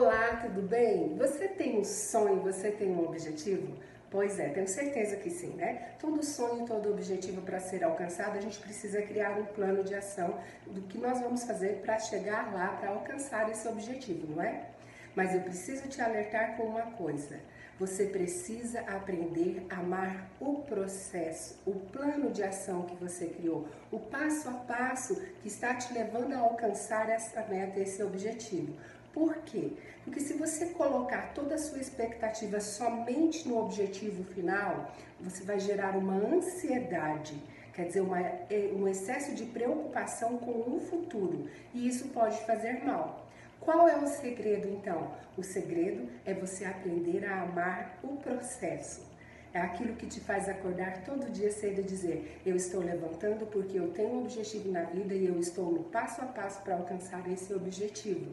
Olá, tudo bem? Você tem um sonho, você tem um objetivo? Pois é, tenho certeza que sim, né? Todo sonho, todo objetivo para ser alcançado, a gente precisa criar um plano de ação do que nós vamos fazer para chegar lá, para alcançar esse objetivo, não é? Mas eu preciso te alertar com uma coisa. Você precisa aprender a amar o processo, o plano de ação que você criou, o passo a passo que está te levando a alcançar essa meta, esse objetivo. Por quê? Porque se você colocar toda a sua expectativa somente no objetivo final, você vai gerar uma ansiedade, quer dizer, uma, é, um excesso de preocupação com o futuro, e isso pode fazer mal. Qual é o segredo então? O segredo é você aprender a amar o processo. É aquilo que te faz acordar todo dia cedo e dizer: Eu estou levantando porque eu tenho um objetivo na vida e eu estou no passo a passo para alcançar esse objetivo.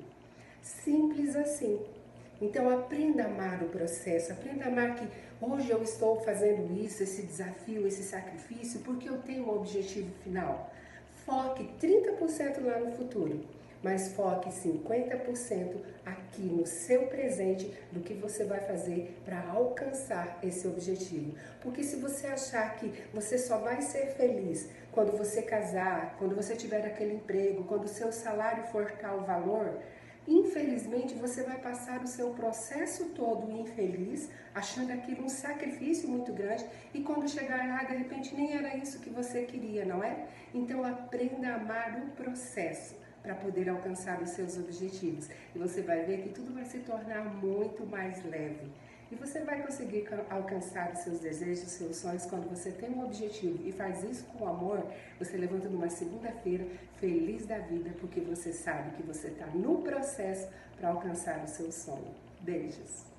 Simples assim. Então aprenda a amar o processo, aprenda a amar que hoje eu estou fazendo isso, esse desafio, esse sacrifício, porque eu tenho um objetivo final. Foque 30% lá no futuro, mas foque 50% aqui no seu presente do que você vai fazer para alcançar esse objetivo. Porque se você achar que você só vai ser feliz quando você casar, quando você tiver aquele emprego, quando o seu salário for tal valor, Infelizmente, você vai passar o seu processo todo infeliz, achando aquilo um sacrifício muito grande, e quando chegar lá, de repente, nem era isso que você queria, não é? Então, aprenda a amar o processo para poder alcançar os seus objetivos. E você vai ver que tudo vai se tornar muito mais leve. E você vai conseguir alcançar os seus desejos, os seus sonhos quando você tem um objetivo e faz isso com amor. Você levanta numa segunda-feira feliz da vida porque você sabe que você está no processo para alcançar o seu sonho. Beijos!